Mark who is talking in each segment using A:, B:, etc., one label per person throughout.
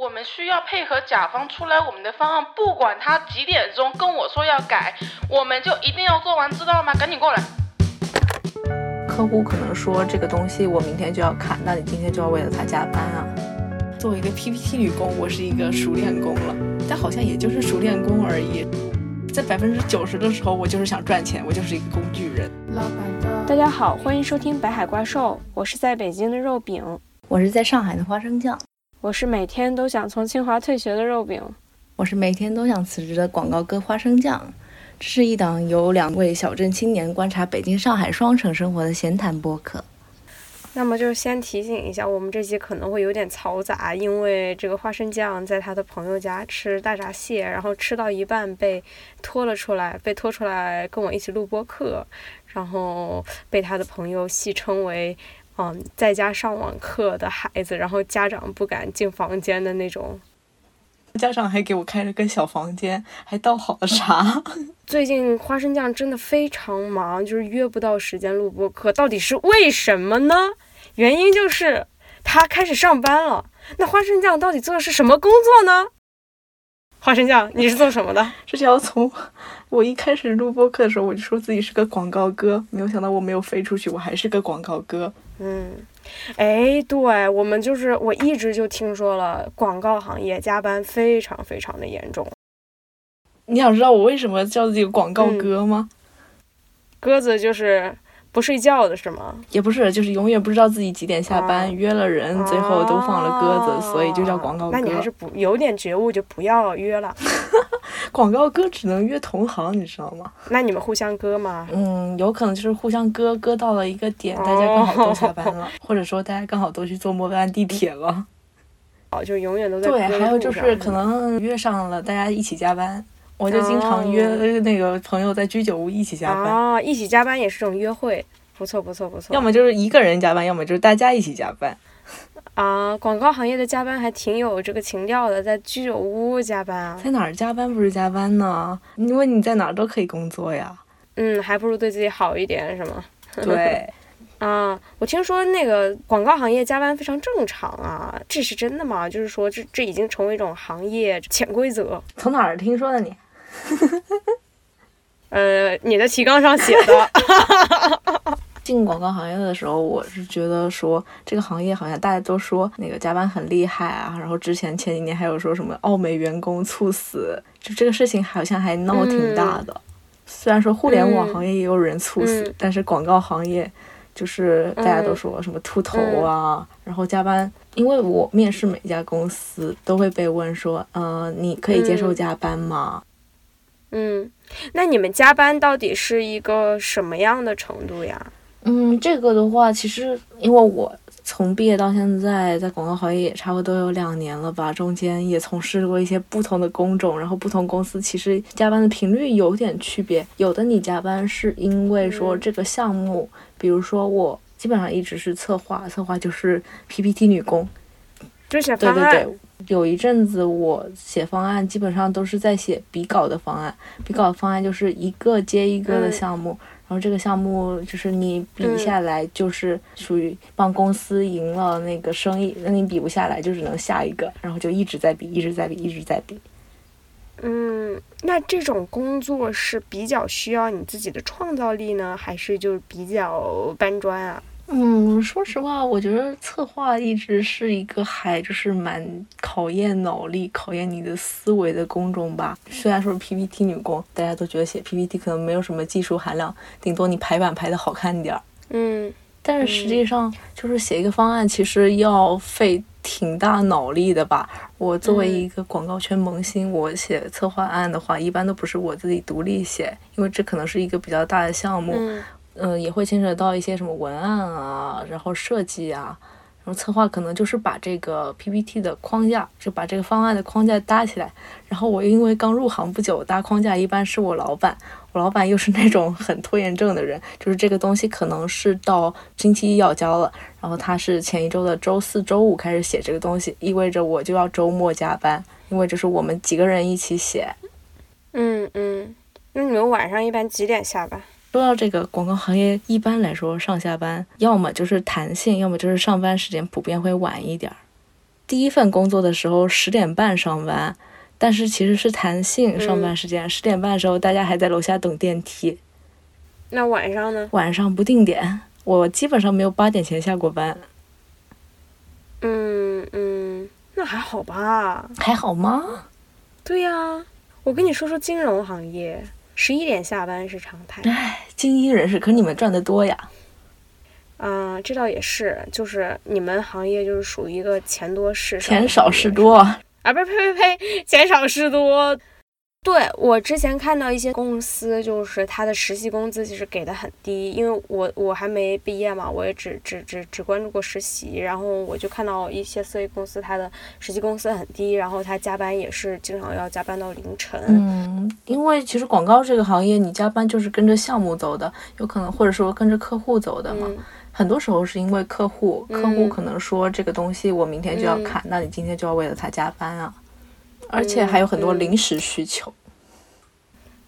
A: 我们需要配合甲方出来我们的方案，不管他几点钟跟我说要改，我们就一定要做完，知道吗？赶紧过来。
B: 客户可能说这个东西我明天就要看，那你今天就要为了他加班啊。作为一个 PPT 女工，我是一个熟练工了，但好像也就是熟练工而已。在百分之九十的时候，我就是想赚钱，我就是一个工具人。
C: 老板大家好，欢迎收听《白海怪兽》，我是在北京的肉饼，
B: 我是在上海的花生酱，
C: 我是每天都想从清华退学的肉饼，
B: 我是每天都想辞职的广告哥花生酱。这是一档由两位小镇青年观察北京、上海双城生活的闲谈播客。
C: 那么就先提醒一下，我们这期可能会有点嘈杂，因为这个花生酱在他的朋友家吃大闸蟹，然后吃到一半被拖了出来，被拖出来跟我一起录播客，然后被他的朋友戏称为“嗯，在家上网课的孩子”，然后家长不敢进房间的那种。
B: 家长还给我开了个小房间，还倒好了茶。
C: 最近花生酱真的非常忙，就是约不到时间录播课，到底是为什么呢？原因就是他开始上班了。那花生酱到底做的是什么工作呢？花生酱，你是做什么的？
B: 这就要从我一开始录播课的时候，我就说自己是个广告哥，没有想到我没有飞出去，我还是个广告哥。
C: 嗯，哎，对我们就是我一直就听说了广告行业加班非常非常的严重。
B: 你想知道我为什么叫自己广告哥吗？
C: 鸽子就是不睡觉的是吗？
B: 也不是，就是永远不知道自己几点下班，约了人，最后都放了鸽子，所以就叫广告哥。
C: 那你还是不有点觉悟，就不要约了。
B: 广告歌只能约同行，你知道吗？
C: 那你们互相割吗？
B: 嗯，有可能就是互相割，割到了一个点，大家刚好都下班了，或者说大家刚好都去坐末班地铁了。
C: 哦，就永远都在
B: 对，还有就是可能约上了，大家一起加班。我就经常约那个朋友在居酒屋一起加班。
C: 哦，一起加班也是种约会，不错不错不错。
B: 要么就是一个人加班，要么就是大家一起加班。
C: 啊，广告行业的加班还挺有这个情调的，在居酒屋加班啊。
B: 在哪儿加班不是加班呢？因为你在哪儿都可以工作呀。
C: 嗯，还不如对自己好一点，是吗？
B: 对。
C: 啊，我听说那个广告行业加班非常正常啊，这是真的吗？就是说，这这已经成为一种行业潜规则。
B: 从哪儿听说的你？
C: 呃，你的提纲上写的。
B: 进广告行业的时候，我是觉得说这个行业好像大家都说那个加班很厉害啊，然后之前前几年还有说什么澳美员工猝死，就这个事情好像还闹挺大的。虽然说互联网行业也有人猝死，但是广告行业就是大家都说什么秃头啊，然后加班。因为我面试每家公司都会被问说，呃，你可以接受加班吗？
C: 嗯，那你们加班到底是一个什么样的程度呀？
B: 嗯，这个的话，其实因为我从毕业到现在，在广告行业也差不多有两年了吧，中间也从事过一些不同的工种，然后不同公司其实加班的频率有点区别。有的你加班是因为说这个项目，比如说我基本上一直是策划，策划就是 PPT 女工，
C: 就写方案。
B: 对对对。有一阵子，我写方案基本上都是在写比稿的方案。比稿方案就是一个接一个的项目，然后这个项目就是你比下来就是属于帮公司赢了那个生意，那你比不下来就只能下一个，然后就一直在比，一直在比，一直在比。
C: 嗯，那这种工作是比较需要你自己的创造力呢，还是就比较搬砖啊？
B: 嗯，说实话，我觉得策划一直是一个还就是蛮考验脑力、考验你的思维的工种吧。虽然说是 PPT 女工，大家都觉得写 PPT 可能没有什么技术含量，顶多你排版排的好看点儿。
C: 嗯，
B: 但是实际上就是写一个方案，其实要费挺大脑力的吧。我作为一个广告圈萌新，我写策划案的话，一般都不是我自己独立写，因为这可能是一个比较大的项目。嗯，嗯也会牵扯到一些什么文案啊，然后设计啊，然后策划可能就是把这个 PPT 的框架，就把这个方案的框架搭起来。然后我因为刚入行不久，搭框架一般是我老板，我老板又是那种很拖延症的人，就是这个东西可能是到星期一要交了，然后他是前一周的周四周五开始写这个东西，意味着我就要周末加班，因为这是我们几个人一起写。
C: 嗯嗯，那你们晚上一般几点下班？
B: 说到这个广告行业，一般来说上下班要么就是弹性，要么就是上班时间普遍会晚一点儿。第一份工作的时候十点半上班，但是其实是弹性上班时间，十、点半的时候大家还在楼下等电梯。
C: 那晚上呢？
B: 晚上不定点，我基本上没有八点前下过班。
C: 嗯嗯，那还好吧？
B: 还好吗？
C: 对呀，我跟你说说金融行业，十一点下班是常态。
B: 唉，精英人士，可是你们赚的多呀。
C: 啊，这倒也是，就是你们行业就是属于一个钱多事少，
B: 钱少事多
C: 啊，不是呸呸呸，钱少事多。对我之前看到一些公司，就是他的实习工资其实给的很低，因为我我还没毕业嘛，我也只只只只关注过实习，然后我就看到一些四 A 公司，他的实习工资很低，然后他加班也是经常要加班到凌晨。
B: 嗯，因为其实广告这个行业，你加班就是跟着项目走的，有可能或者说跟着客户走的嘛。很多时候是因为客户，客户可能说这个东西我明天就要看，那你今天就要为了他加班啊。而且还有很多临时需求。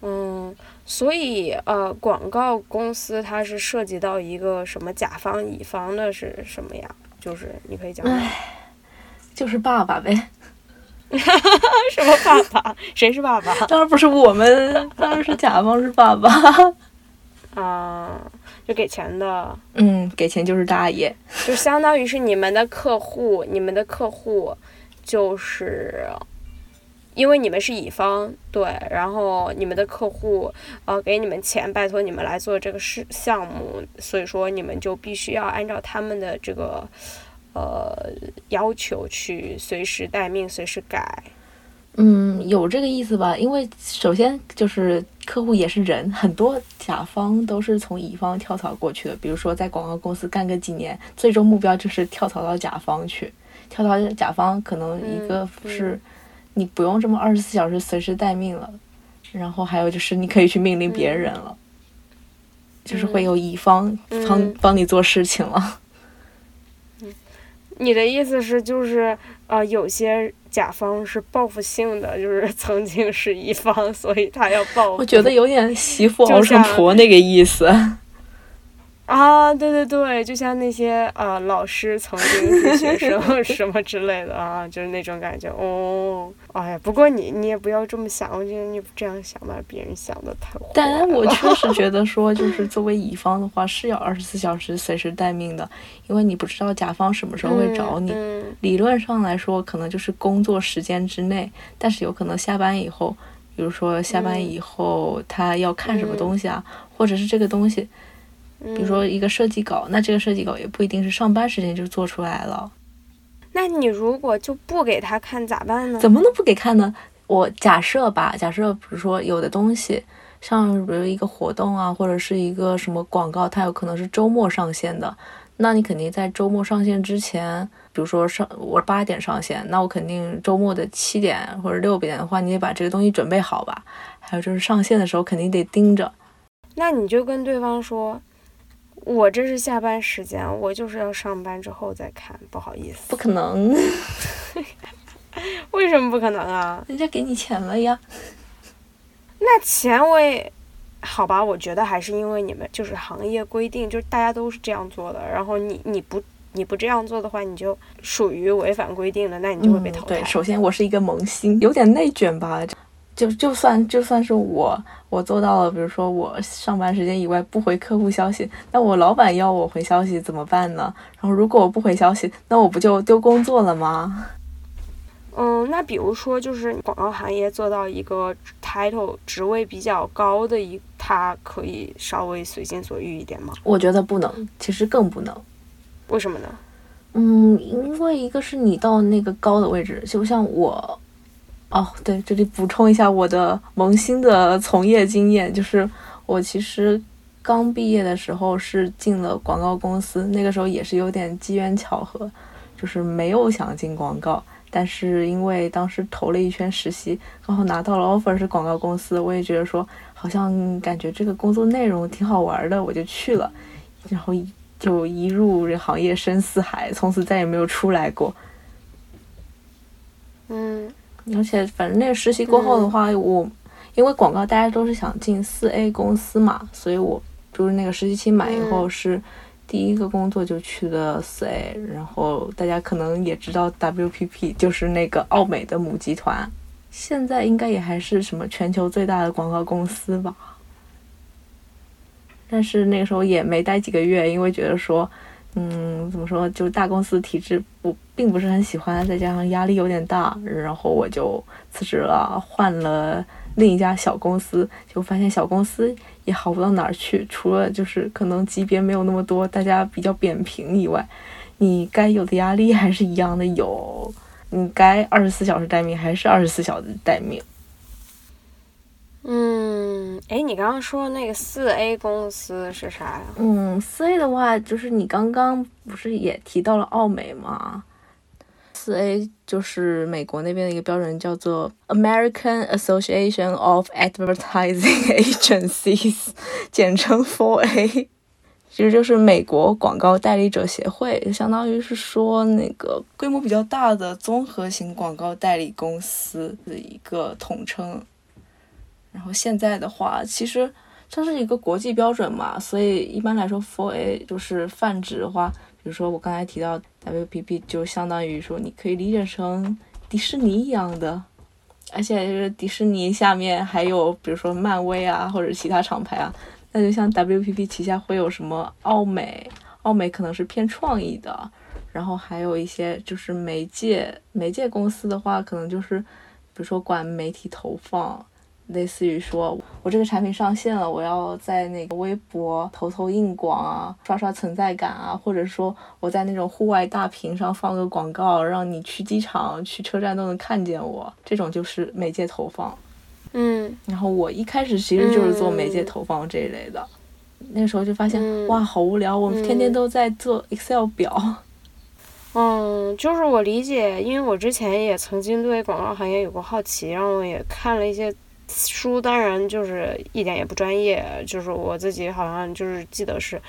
C: 嗯，所以呃，广告公司它是涉及到一个什么甲方乙方的是什么呀？就是你可以讲。
B: 唉，就是爸爸呗。
C: 什么爸爸？谁是爸爸？
B: 当然不是我们，当然是甲方是爸爸。
C: 啊，就给钱的。
B: 嗯，给钱就是大爷。
C: 就相当于是你们的客户，你们的客户就是。因为你们是乙方，对，然后你们的客户呃给你们钱，拜托你们来做这个事项目，所以说你们就必须要按照他们的这个呃要求去随时待命，随时改。
B: 嗯，有这个意思吧？因为首先就是客户也是人，很多甲方都是从乙方跳槽过去的，比如说在广告公司干个几年，最终目标就是跳槽到甲方去，跳槽甲方可能一个是。你不用这么二十四小时随时待命了，然后还有就是你可以去命令别人了，就是会有乙方帮帮你做事情了。
C: 你的意思是就是呃，有些甲方是报复性的，就是曾经是乙方，所以他要报复。
B: 我觉得有点媳妇熬成婆那个意思。
C: 啊，对对对，就像那些啊老师曾经是学生什么之类的啊，就是那种感觉哦。哎呀，不过你你也不要这么想，我觉得你这样想把别人想的太坏。
B: 但 我确实觉得说，就是作为乙方的话是要二十四小时随时待命的，因为你不知道甲方什么时候会找你。理论上来说，可能就是工作时间之内，但是有可能下班以后，比如说下班以后他要看什么东西啊，或者是这个东西。比如说一个设计稿，那这个设计稿也不一定是上班时间就做出来了。
C: 那你如果就不给他看咋办呢？
B: 怎么能不给看呢？我假设吧，假设比如说有的东西，像比如一个活动啊，或者是一个什么广告，它有可能是周末上线的，那你肯定在周末上线之前，比如说上我八点上线，那我肯定周末的七点或者六点的话，你得把这个东西准备好吧？还有就是上线的时候肯定得盯着。
C: 那你就跟对方说。我这是下班时间，我就是要上班之后再看，不好意思。
B: 不可能，
C: 为什么不可能啊？
B: 人家给你钱了呀。
C: 那钱我也，好吧，我觉得还是因为你们就是行业规定，就是大家都是这样做的，然后你你不你不这样做的话，你就属于违反规定的，那你就会被淘汰。
B: 对，首先我是一个萌新，有点内卷吧。就就算就算是我我做到了，比如说我上班时间以外不回客户消息，那我老板要我回消息怎么办呢？然后如果我不回消息，那我不就丢工作了吗？
C: 嗯，那比如说就是广告行业做到一个 title 职位比较高的一，他可以稍微随心所欲一点吗？
B: 我觉得不能，其实更不能。
C: 为什么呢？
B: 嗯，因为一个是你到那个高的位置，就像我。哦，对，这里补充一下我的萌新的从业经验，就是我其实刚毕业的时候是进了广告公司，那个时候也是有点机缘巧合，就是没有想进广告，但是因为当时投了一圈实习，然后拿到了 offer 是广告公司，我也觉得说好像感觉这个工作内容挺好玩的，我就去了，然后就一入这行业深似海，从此再也没有出来过。
C: 嗯。
B: 而且反正那个实习过后的话，我因为广告大家都是想进四 A 公司嘛，所以我就是那个实习期满以后是第一个工作就去的四 A，然后大家可能也知道 WPP 就是那个奥美的母集团，现在应该也还是什么全球最大的广告公司吧。但是那个时候也没待几个月，因为觉得说，嗯，怎么说，就是大公司体制我并不是很喜欢，再加上压力有点大，然后我就辞职了，换了另一家小公司，就发现小公司也好不到哪儿去，除了就是可能级别没有那么多，大家比较扁平以外，你该有的压力还是一样的有，你该二十四小时待命还是二十四小时待命。
C: 嗯，哎，你刚刚说那个四 A 公司是啥呀？
B: 嗯，四 A 的话，就是你刚刚不是也提到了奥美吗？四 A 就是美国那边的一个标准，叫做 American Association of Advertising Agencies，简称 Four A，其实就是美国广告代理者协会，相当于是说那个规模比较大的综合型广告代理公司的一个统称。然后现在的话，其实它是一个国际标准嘛，所以一般来说，for A 就是泛指的话，比如说我刚才提到 WPP，就相当于说你可以理解成迪士尼一样的，而且就是迪士尼下面还有比如说漫威啊或者其他厂牌啊，那就像 WPP 旗下会有什么奥美，奥美可能是偏创意的，然后还有一些就是媒介媒介公司的话，可能就是比如说管媒体投放。类似于说，我这个产品上线了，我要在那个微博投投硬广啊，刷刷存在感啊，或者说我在那种户外大屏上放个广告，让你去机场、去车站都能看见我，这种就是媒介投放。
C: 嗯，
B: 然后我一开始其实就是做媒介投放这一类的，那时候就发现哇，好无聊，我天天都在做 Excel 表。
C: 嗯，就是我理解，因为我之前也曾经对广告行业有过好奇，然后我也看了一些。书当然就是一点也不专业，就是我自己好像就是记得是，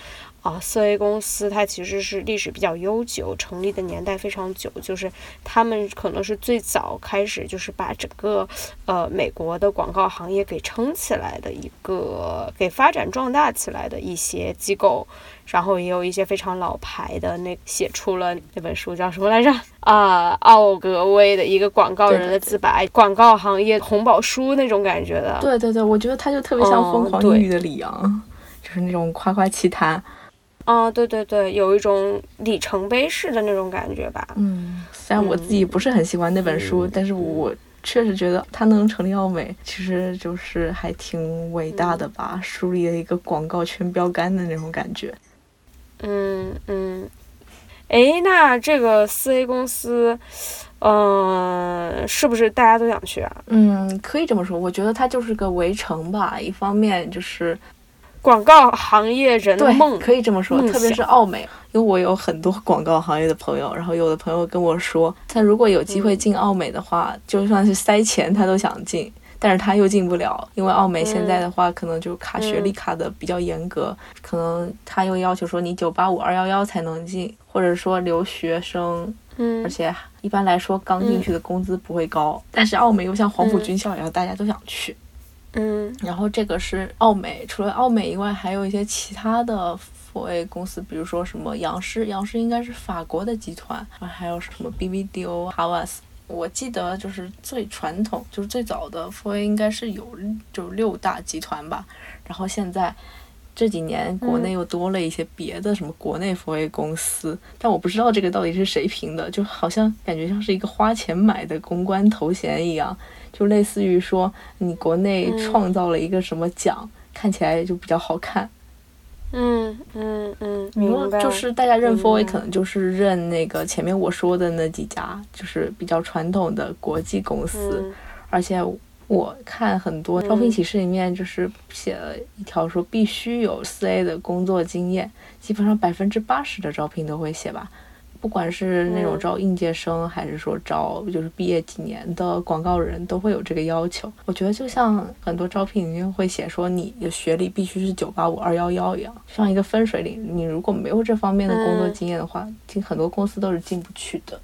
C: 啊，四 A 公司它其实是历史比较悠久，成立的年代非常久，就是他们可能是最早开始就是把整个呃美国的广告行业给撑起来的一个，给发展壮大起来的一些机构。然后也有一些非常老牌的，那写出了那本书叫什么来着？啊，奥格威的一个广告人的自白，广告行业红宝书那种感觉的。
B: 对对对，我觉得他就特别像《疯狂英语》的里昂，就是那种夸夸其谈。
C: 啊，对对对，有一种里程碑式的那种感觉吧。
B: 嗯，虽然我自己不是很喜欢那本书，但是我确实觉得它能成立奥美，其实就是还挺伟大的吧，树立了一个广告圈标杆的那种感觉。
C: 嗯嗯，哎，那这个四 A 公司，嗯，是不是大家都想去啊？
B: 嗯，可以这么说。我觉得它就是个围城吧。一方面就是
C: 广告行业人的梦，
B: 可以这么说。特别是奥美，因为我有很多广告行业的朋友，然后有的朋友跟我说，他如果有机会进奥美的话，就算是塞钱他都想进。但是他又进不了，因为奥美现在的话，可能就卡学历卡的比较严格，可能他又要求说你九八五二幺幺才能进，或者说留学生，
C: 嗯，
B: 而且一般来说刚进去的工资不会高。但是奥美又像黄埔军校一样，大家都想去，
C: 嗯。
B: 然后这个是奥美，除了奥美以外，还有一些其他的 4A 公司，比如说什么杨氏，杨氏应该是法国的集团，还有什么 BBDO、Havas。我记得就是最传统，就是最早的 4A 应该是有就六大集团吧。然后现在这几年国内又多了一些别的什么国内 4A 公司，但我不知道这个到底是谁评的，就好像感觉像是一个花钱买的公关头衔一样，就类似于说你国内创造了一个什么奖，看起来就比较好看。
C: 嗯嗯嗯，明白。
B: 就是大家认 f o A 可能就是认那个前面我说的那几家，就是比较传统的国际公司。而且我看很多招聘启事里面就是写了一条说必须有四 A 的工作经验，基本上百分之八十的招聘都会写吧。不管是那种招应届生，还是说招就是毕业几年的广告人，都会有这个要求。我觉得就像很多招聘里面会写说你的学历必须是九八五二幺幺一样，像一个分水岭。你如果没有这方面的工作经验的话，进很多公司都是进不去的。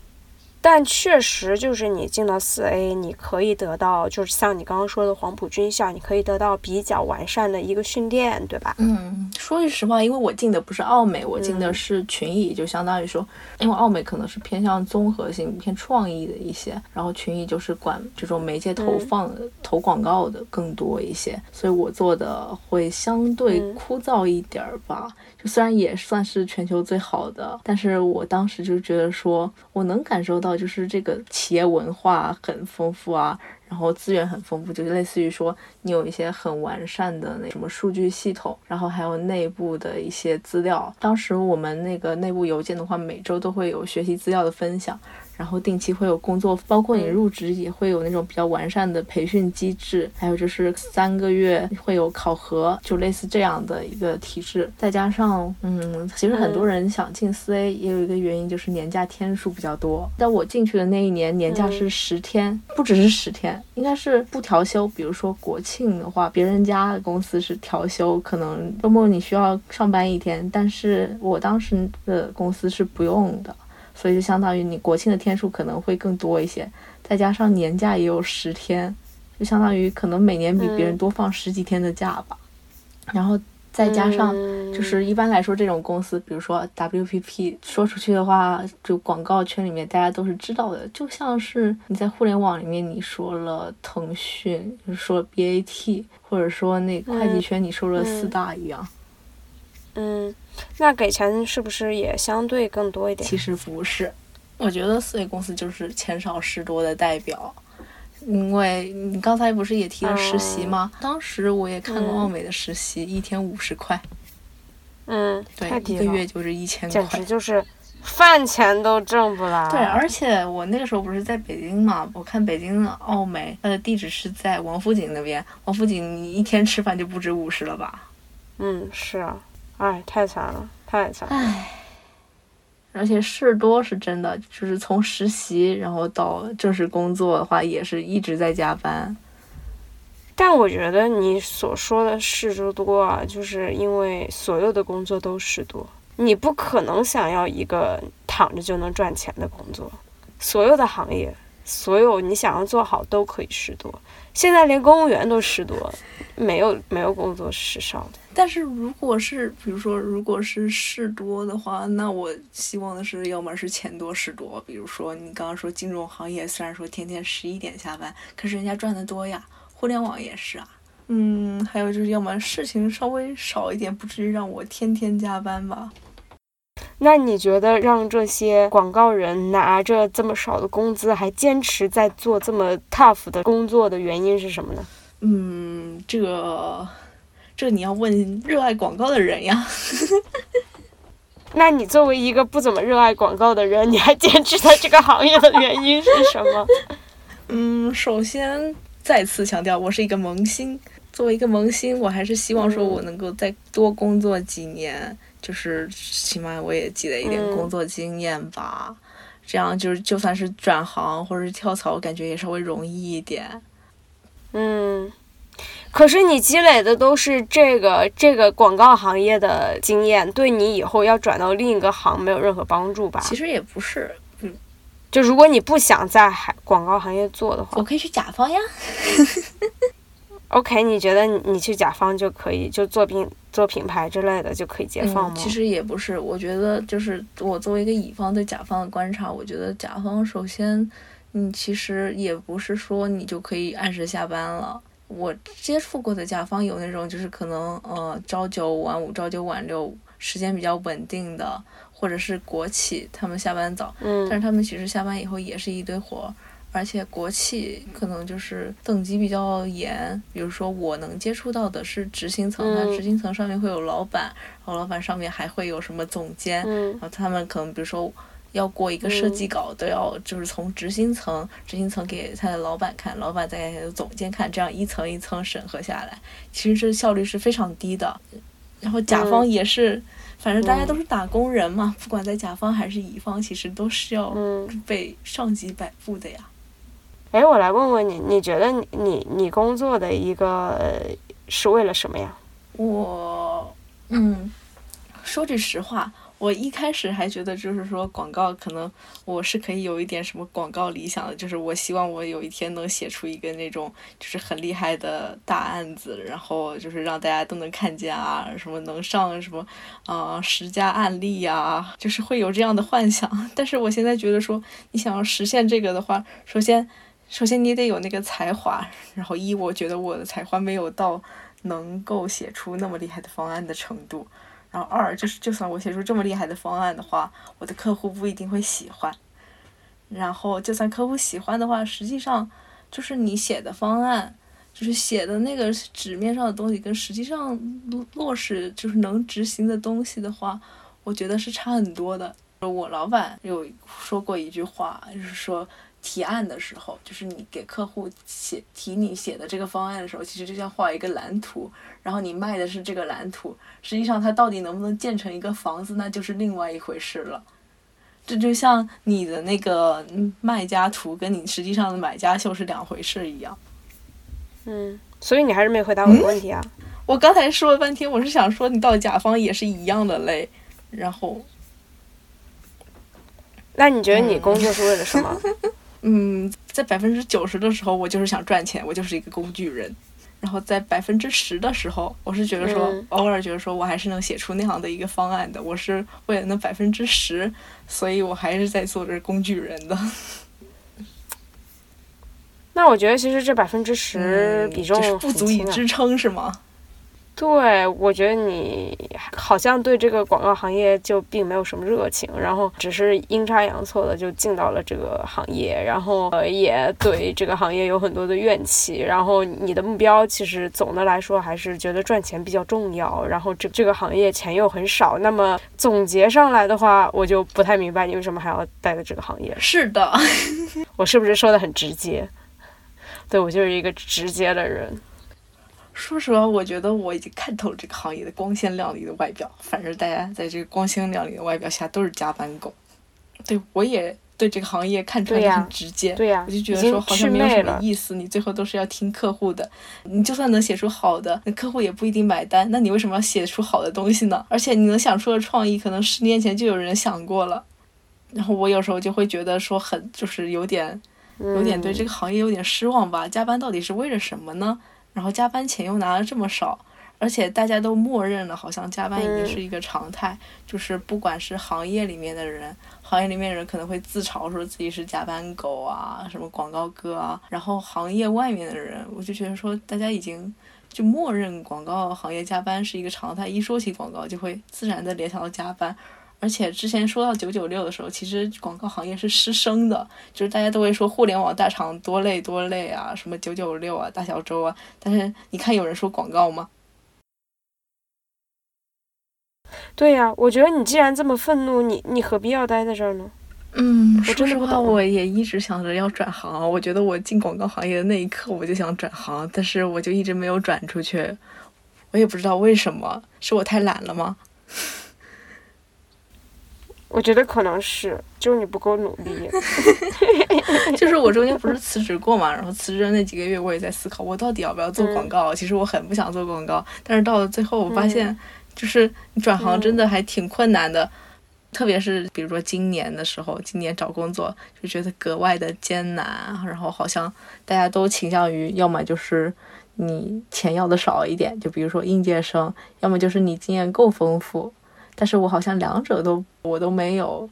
C: 但确实就是你进了四 A，你可以得到就是像你刚刚说的黄埔军校，你可以得到比较完善的一个训练，对吧？
B: 嗯，说句实话，因为我进的不是奥美，我进的
C: 嗯
B: 是群艺，就相当于说，因为奥美可能是偏向综合性、偏创意的一些，然后群艺就是管这种媒介投
C: 嗯
B: 放的、投广告的更多一些，所以我做的会相对
C: 嗯
B: 枯燥一点儿吧。就虽然也算是全球最好的，但是我当时就觉得说，我能感受到就是这个企业文化很丰富啊，然后资源很丰富，就是类似于说你有一些很完善的那什么数据系统，然后还有内部的一些资料。当时我们那个内部邮件的话，每周都会有学习资料的分享。然后定期会有工作，包括你入职也会有那种比较完善的培训机制，还有就是三个月会有考核，就类似这样的一个体制。再加上，嗯，其实很多人想进四 A 也有一个原因就是年假天数比较多。在我进去的那一年，年假是十天，不只是十天，应该是不调休。比如说国庆的话，别人家公司是调休，可能周末你需要上班一天，但是我当时的公司是不用的。所以就相当于你国庆的天数可能会更多一些，再加上年假也有十天，就相当于可能每年比别人多放十几天的假吧。然后再加上
C: 嗯
B: 就是一般来说这种公司，比如说 WPP，说出去的话，就广告圈里面大家都是知道的，就像是你在互联网里面你说了腾讯，就是说 BAT，或者说那会计圈你说了四大一样。
C: 嗯，那给钱是不是也相对更多一点？
B: 其实不是，我觉得四 A 公司就是钱少事多的代表。因为你刚才不是也提了实习吗？当时我也看过
C: 嗯
B: 奥美的实习，一天五十块，
C: 嗯，
B: 对一个月就是一千块
C: 简直。就是饭钱都挣不来。
B: 对，而且我那个时候不是在北京嘛，我看北京的奥美，它的地址是在王府井那边。王府井你一天吃饭就不止五十了吧？
C: 嗯，是啊，哎，太惨了，太惨了。
B: 唉，而且事多是真的，就是从实习然后到正式工作的话，也是一直在加班。
C: 但我觉得你所说的事之多啊，就是因为所有的工作都事多，你不可能想要一个躺着就能赚钱的工作。所有的行业，所有你想要做好都可以事多。现在连公务员都事多，没有没有工作是少的。
B: 但是如果是比如说，如果是事多的话，那我希望的是，要么是钱多事多。比如说你刚刚说金融行业，虽然说天天十一点下班，可是人家赚的多呀。互联网也是啊。嗯，还有就是，要么事情稍微少一点，不至于让我天天加班吧。
C: 那你觉得让这些广告人拿着这么少的工资，还坚持在做这么 tough 的工作的原因是什么呢？
B: 嗯，这个这你要问热爱广告的人呀。
C: 那你作为一个不怎么热爱广告的人，你还坚持在这个行业的原因是什么？
B: 嗯，首先再次强调，我是一个萌新。作为一个萌新，我还是希望说我能够再多工作几年，就是起码我也积累一点
C: 嗯
B: 工作经验吧。这样就是就算是转行或者是跳槽，我感觉也稍微容易一点。
C: 嗯，可是你积累的都是这个这个广告行业的经验，对你以后要转到另一个行没有任何帮助吧？
B: 其实也不是，嗯
C: 就如果你不想在海广告行业做的话
B: 我可以去甲方呀。
C: ，OK，你觉得你你去甲方就可以，就做品做品牌之类的就可以解放吗？
B: 嗯？其实也不是，我觉得就是我作为一个乙方对甲方的观察，我觉得甲方首先，你其实也不是说你就可以按时下班了。我接触过的甲方有那种就是可能呃朝九晚五、朝九晚六，时间比较稳定的，或者是国企，他们下班早，但
C: 嗯
B: 是他们其实下班以后也是一堆活儿，而且国企可能就是等级比较严，比如说我能接触到的是执行层，那
C: 嗯
B: 执行层上面会有老板，然后老板上面还会有什么总监，
C: 嗯
B: 然后他们可能比如说要过一个设计稿，都要就是从执行层，执行层给他的老板看，老板再给总监看，这样一层一层审核下来，其实这效率是非常低的。然后甲方也是，反正大家都是打工人嘛，不管在甲方还是乙方，其实都是要
C: 嗯。
B: 被上级摆布的呀。
C: 哎，我来问问你，你觉得你你你工作的一个是为了什么呀？
B: 我，嗯，说句实话，我一开始还觉得，就是说广告可能我是可以有一点什么广告理想的，就是我希望我有一天能写出一个那种就是很厉害的大案子，然后就是让大家都能看见啊，什么能上什么啊十佳案例呀，就是会有这样的幻想。但是我现在觉得说，你想要实现这个的话，首先首先你得有那个才华，然后一我觉得我的才华没有到能够写出那么厉害的方案的程度。然后二就是，就算我写出这么厉害的方案的话，我的客户不一定会喜欢。然后就算客户喜欢的话，实际上就是你写的方案，就是写的那个纸面上的东西，跟实际上落落实就是能执行的东西的话，我觉得是差很多的。我老板有说过一句话，就是说。提案的时候，就是你给客户写提你写的这个方案的时候，其实就像画一个蓝图，然后你卖的是这个蓝图，实际上它到底能不能建成一个房子，那就是另外一回事了。这就像你的那个卖家图跟你实际上的买家秀是两回事一样。
C: 嗯，所以你还是没回答我的问题啊。
B: 我刚才说了半天，我是想说你到甲方也是一样的累，然后，
C: 那你觉得你工作是为了什么？
B: 嗯，在百分之九十的时候，我就是想赚钱，我就是一个工具人。然后在百分之十的时候，我是觉得说，偶尔觉得说我还是能写出那样的一个方案的。我是为了那百分之十，所以我还是在做着工具人的。
C: 那我觉得其实这百分之十比重
B: 不足以支撑，是吗？
C: 对，我觉得你好像对这个广告行业就并没有什么热情，然后只是阴差阳错的就进到了这个行业，然后呃也对这个行业有很多的怨气，然后你的目标其实总的来说还是觉得赚钱比较重要，然后这这个行业钱又很少，那么总结上来的话，我就不太明白你为什么还要待在这个行业。
B: 是的，
C: 我是不是说的很直接？对我就是一个直接的人。
B: 说实话，我觉得我已经看透了这个行业的光鲜亮丽的外表。反正大家在这个光鲜亮丽的外表下都是加班狗。对我也对这个行业看出来很直接。
C: 对呀，
B: 我就觉得说好像没有什么意思。你最后都是要听客户的。你就算能写出好的，那客户也不一定买单。那你为什么要写出好的东西呢？而且你能想出的创意，可能十年前就有人想过了。然后我有时候就会觉得说很就是有点有点对这个行业有点失望吧。加班到底是为了什么呢？然后加班钱又拿了这么少，而且大家都默认了，好像加班已经是一个常态。就是不管是行业里面的人，行业里面的人可能会自嘲说自己是加班狗啊，什么广告哥啊。然后行业外面的人，我就觉得说大家已经就默认广告行业加班是一个常态，一说起广告就会自然的联想到加班。而且之前说到九九六的时候，其实广告行业是失声的，就是大家都会说互联网大厂多累多累啊，什么九九六啊、大小周啊。但是你看有人说广告吗？
C: 对呀，我觉得你既然这么愤怒，你你何必要待在这儿呢？
B: 嗯，说实话，我也一直想着要转行。我觉得我进广告行业的那一刻，我就想转行，但是我就一直没有转出去。我也不知道为什么，是我太懒了吗？
C: 我觉得可能是，就是你不够努力。
B: 就是我中间不是辞职过嘛，然后辞职的那几个月，我也在思考，我到底要不要做广告。其实我很不想做广告，但是到了最后，我发现，就是你转行真的还挺困难的，特别是比如说今年的时候，今年找工作就觉得格外的艰难。然后好像大家都倾向于，要么就是你钱要的少一点，就比如说应届生，要么就是你经验够丰富。但是我好像两者都我都没有，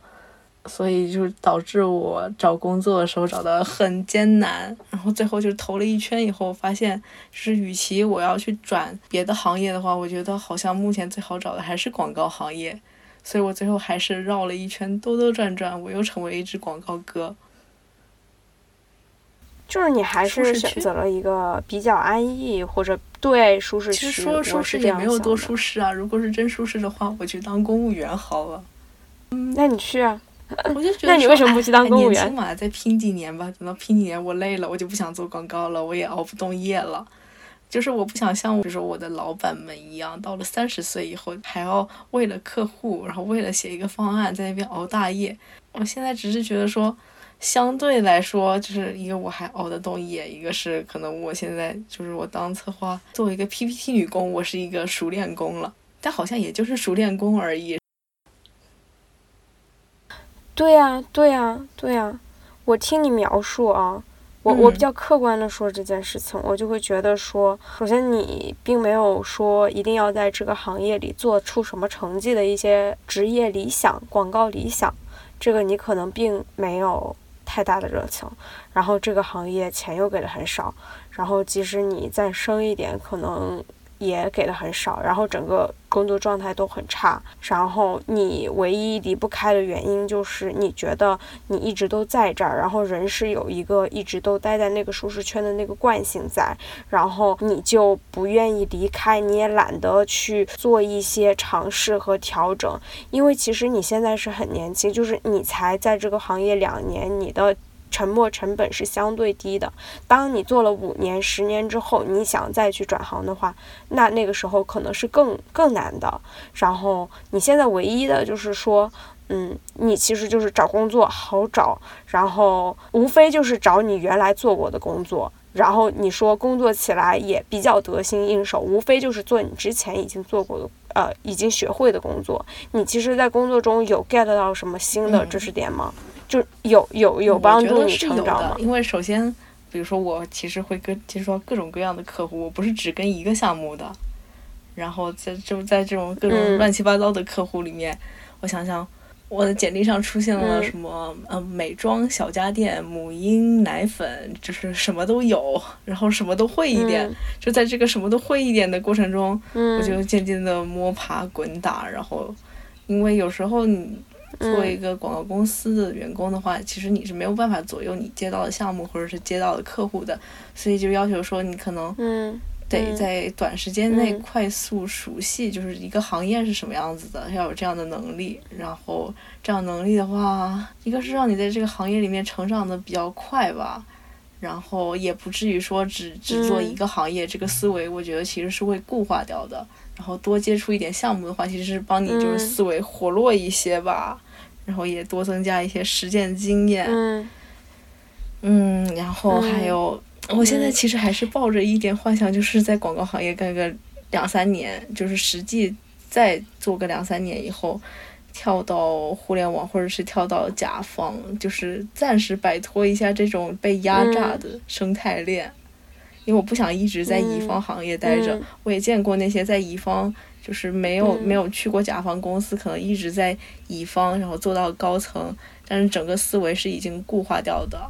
B: 所以就导致我找工作的时候找的很艰难。然后最后就投了一圈以后，发现就是与其我要去转别的行业的话，我觉得好像目前最好找的还是广告行业。所以我最后还是绕了一圈，兜兜转转，我又成为一只广告哥。
C: 就是你还是选择了一个比较安逸或者对舒适
B: 区。其实说舒适也没有多舒适啊。如果是真舒适的话，我去当公务员好了。
C: 嗯，那你去啊。
B: 我就觉得，
C: 那你为什么不去当公务员？
B: 年轻嘛，再拼几年吧。等到拼几年，我累了，我就不想做广告了，我也熬不动夜了。就是我不想像，比如说我的老板们一样，到了三十岁以后，还要为了客户，然后为了写一个方案，在那边熬大夜。我现在只是觉得说。相对来说，就是一个我还熬得动夜，一个是可能我现在就是我当策划，作为一个 PPT 女工，我是一个熟练工了，但好像也就是熟练工而已。
C: 对呀，对呀，对呀，我听你描述啊，我我比较客观的说这件事情，我就会觉得说，首先你并没有说一定要在这个行业里做出什么成绩的一些职业理想、广告理想，这个你可能并没有太大的热情，然后这个行业钱又给的很少，然后即使你再升一点，可能。也给的很少，然后整个工作状态都很差，然后你唯一离不开的原因就是你觉得你一直都在这儿，然后人是有一个一直都待在那个舒适圈的那个惯性在，然后你就不愿意离开，你也懒得去做一些尝试和调整，因为其实你现在是很年轻，就是你才在这个行业两年，你的。沉没成本是相对低的。当你做了五年、十年之后，你想再去转行的话，那那个时候可能是更更难的。然后你现在唯一的就是说，嗯，你其实就是找工作好找，然后无非就是找你原来做过的工作。然后你说工作起来也比较得心应手，无非就是做你之前已经做过的、呃，已经学会的工作。你其实，在工作中有 get 到什么新的知识点吗？就有有有帮助你成长
B: 的，因为首先，比如说我其实会跟接触到各种各样的客户，我不是只跟一个项目的，然后在就在这种各种乱七八糟的客户里面，我想想，我的简历上出现了什么，嗯，美妆、小家电、母婴奶粉，就是什么都有，然后什么都会一点，就在这个什么都会一点的过程中，我就渐渐的摸爬滚打，然后，因为有时候你。作为一个广告公司的员工的话，其实你是没有办法左右你接到的项目或者是接到的客户的，所以就要求说你可能得在短时间内快速熟悉，就是一个行业是什么样子的，要有这样的能力。然后这样能力的话，一个是让你在这个行业里面成长的比较快吧，然后也不至于说只只做一个行业，这个思维我觉得其实是会固化掉的。然后多接触一点项目的话，其实是帮你就是思维活络一些吧。然后也多增加一些实践经验，嗯，然后还有，我现在其实还是抱着一点幻想，就是在广告行业干个两三年，就是实际再做个两三年以后，跳到互联网或者是跳到甲方，就是暂时摆脱一下这种被压榨的生态链，因为我不想一直在乙方行业待着。我也见过那些在乙方。就是没有没有去过甲方公司，可能一直在乙方，然后做到高层，但是整个思维是已经固化掉的。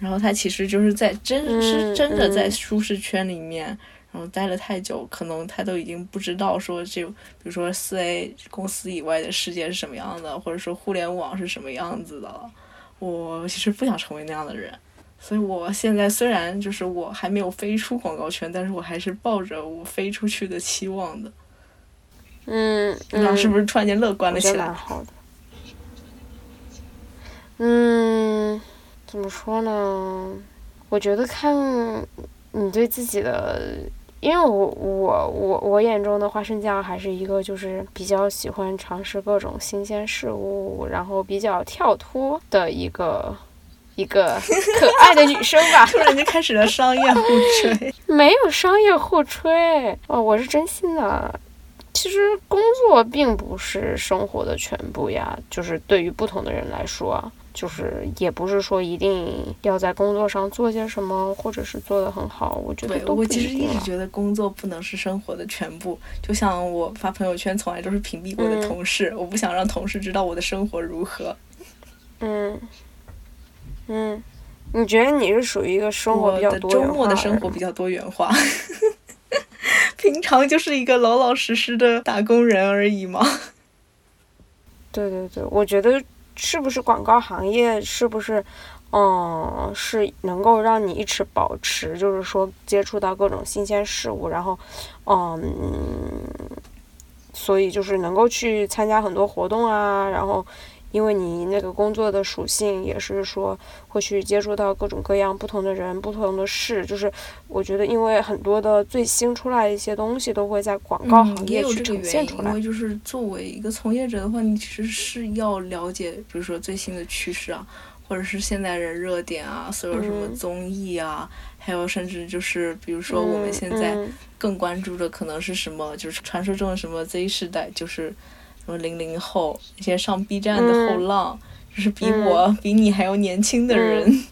B: 然后他其实就是在真是真的在舒适圈里面，然后待了太久，可能他都已经不知道说这，比如说四 A 公司以外的世界是什么样的，或者说互联网是什么样子的。我其实不想成为那样的人。所以，我现在虽然就是我还没有飞出广告圈，但是我还是抱着我飞出去的期望的。
C: 嗯，
B: 你是不是突然间乐观了起来？
C: 好的。嗯，怎么说呢？我觉得看你对自己的，因为我我我我眼中的花生酱还是一个就是比较喜欢尝试各种新鲜事物，然后比较跳脱的一个。一个可爱的女生吧，
B: 突然就开始了商业互吹，
C: 没有商业互吹哦，我是真心的。其实工作并不是生活的全部呀，就是对于不同的人来说，就是也不是说一定要在工作上做些什么，或者是做得很好。我觉得都
B: 我其实一直觉得工作不能是生活的全部，就像我发朋友圈从来都是屏蔽我的同事，我不想让同事知道我的生活如何。
C: 嗯。嗯，你觉得你是属于一个生活比较多
B: 元化周末的生活比较多元化，平常就是一个老老实实的打工人而已嘛。
C: 对对对，我觉得是不是广告行业是不是，嗯，是能够让你一直保持，就是说接触到各种新鲜事物，然后，嗯，所以就是能够去参加很多活动啊，然后。因为你那个工作的属性也是说会去接触到各种各样不同的人、不同的事，就是我觉得，因为很多的最新出来的一些东西都会在广告行业去呈现出来。
B: 因为就是作为一个从业者的话，你其实是要了解，比如说最新的趋势啊，或者是现代人热点啊，所有什么综艺啊，还有甚至就是比如说我们现在更关注的可能是什么，就是传说中的什么 Z 世代，就是。什么零零后那些上 B 站的后浪，就是比我、比你还要年轻的人。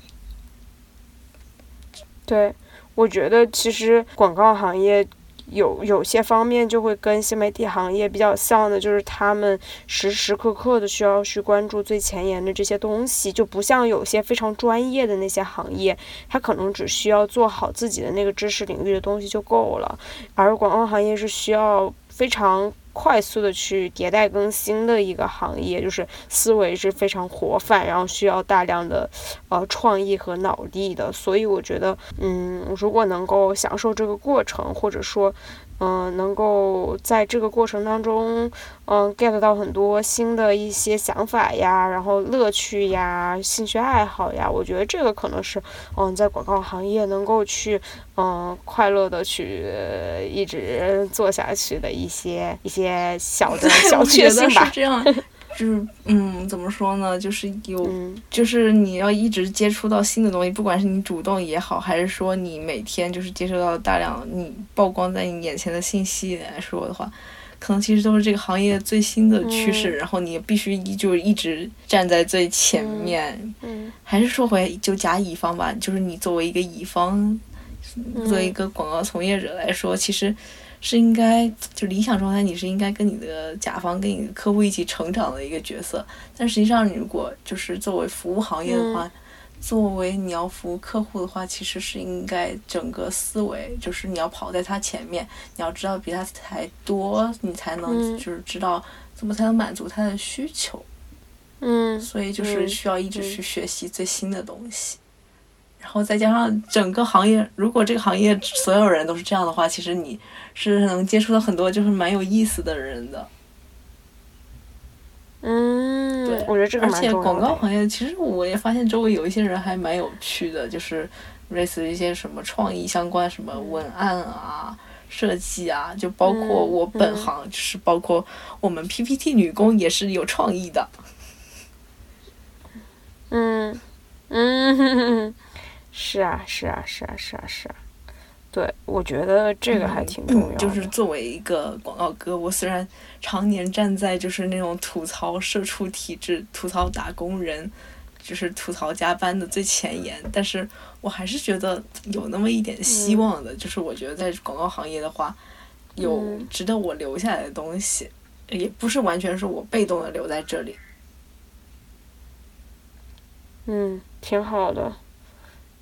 C: 对，我觉得其实广告行业。有有些方面就会跟新媒体行业比较像的，就是他们时时刻刻的需要去关注最前沿的这些东西，就不像有些非常专业的那些行业，他可能只需要做好自己的那个知识领域的东西就够了，而广告行业是需要非常。快速的去迭代更新的一个行业，就是思维是非常活泛，然后需要大量的呃创意和脑力的。所以我觉得，嗯，如果能够享受这个过程，或者说。嗯，能够在这个过程当中，嗯，get 到很多新的一些想法呀，然后乐趣呀，兴趣爱好呀，我觉得这个可能是，嗯，在广告行业能够去，嗯，快乐的去一直做下去的一些一些小的 小确幸吧。
B: 就是嗯，怎么说呢？就是有，就是你要一直接触到新的东西，不管是你主动也好，还是说你每天就是接收到大量你曝光在你眼前的信息来说的话，可能其实都是这个行业最新的趋势。然后你必须依旧一直站在最前面。
C: 嗯。
B: 还是说回就甲乙方吧，就是你作为一个乙方，作为一个广告从业者来说，其实。是应该就理想状态，你是应该跟你的甲方、跟你的客户一起成长的一个角色。但实际上，你如果就是作为服务行业的话，作为你要服务客户的话，其实是应该整个思维就是你要跑在他前面，你要知道比他才多，你才能就是知道怎么才能满足他的需求。
C: 嗯。
B: 所以就是需要一直去学习最新的东西。然后再加上整个行业，如果这个行业所有人都是这样的话，其实你是能接触到很多就是蛮有意思的人的。
C: 嗯，
B: 对，
C: 我觉得这个
B: 而且广告行业，其实我也发现周围有一些人还蛮有趣的，就是类似于一些什么创意相关，什么文案啊、设计啊，就包括我本行，就是包括我们 PPT 女工也是有创意的。
C: 嗯嗯。是啊，是啊，是啊，是啊，是啊，对，我觉得这个还挺重要的。
B: 就是作为一个广告哥，我虽然常年站在就是那种吐槽社畜体制、吐槽打工人、就是吐槽加班的最前沿，但是我还是觉得有那么一点希望的。就是我觉得在广告行业的话，有值得我留下来的东西，也不是完全是我被动的留在这里。
C: 嗯，挺好的。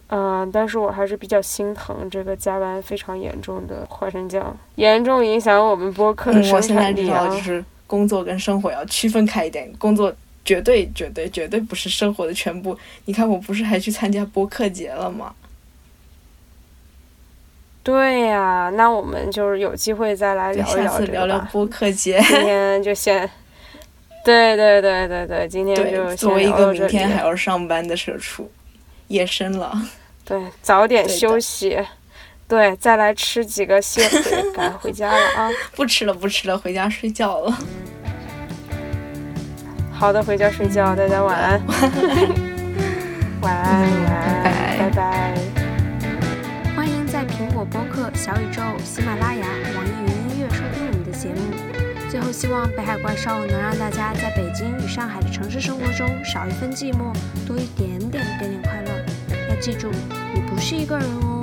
C: 嗯，但是我还是比较心疼这个加班非常严重的花生酱，严重影响我们播客的生产
B: 力啊。就是工作跟生活要区分开一点，工作绝对绝对绝对不是生活的全部。你看，我不是还去参加播客节了吗？
C: 对呀，那我们就是有机会再来聊一聊这个
B: 聊聊播客节。
C: 今天 就先，对对对对对，今天就
B: 作为一个明天还要上班的社畜。夜深了，
C: 对，早点休息，对，再来吃几个蟹腿，该回家了啊！
B: 不吃了，不吃了，回家睡觉了。
C: 好的，回家睡觉，大家晚安。晚安，晚安，拜拜。欢迎在苹果播客、小宇宙、喜马拉雅、希望北海怪兽能让大家在北京与上海的城市生活中少一份寂寞，多一点点点点快乐。要记住，你不是一个人哦。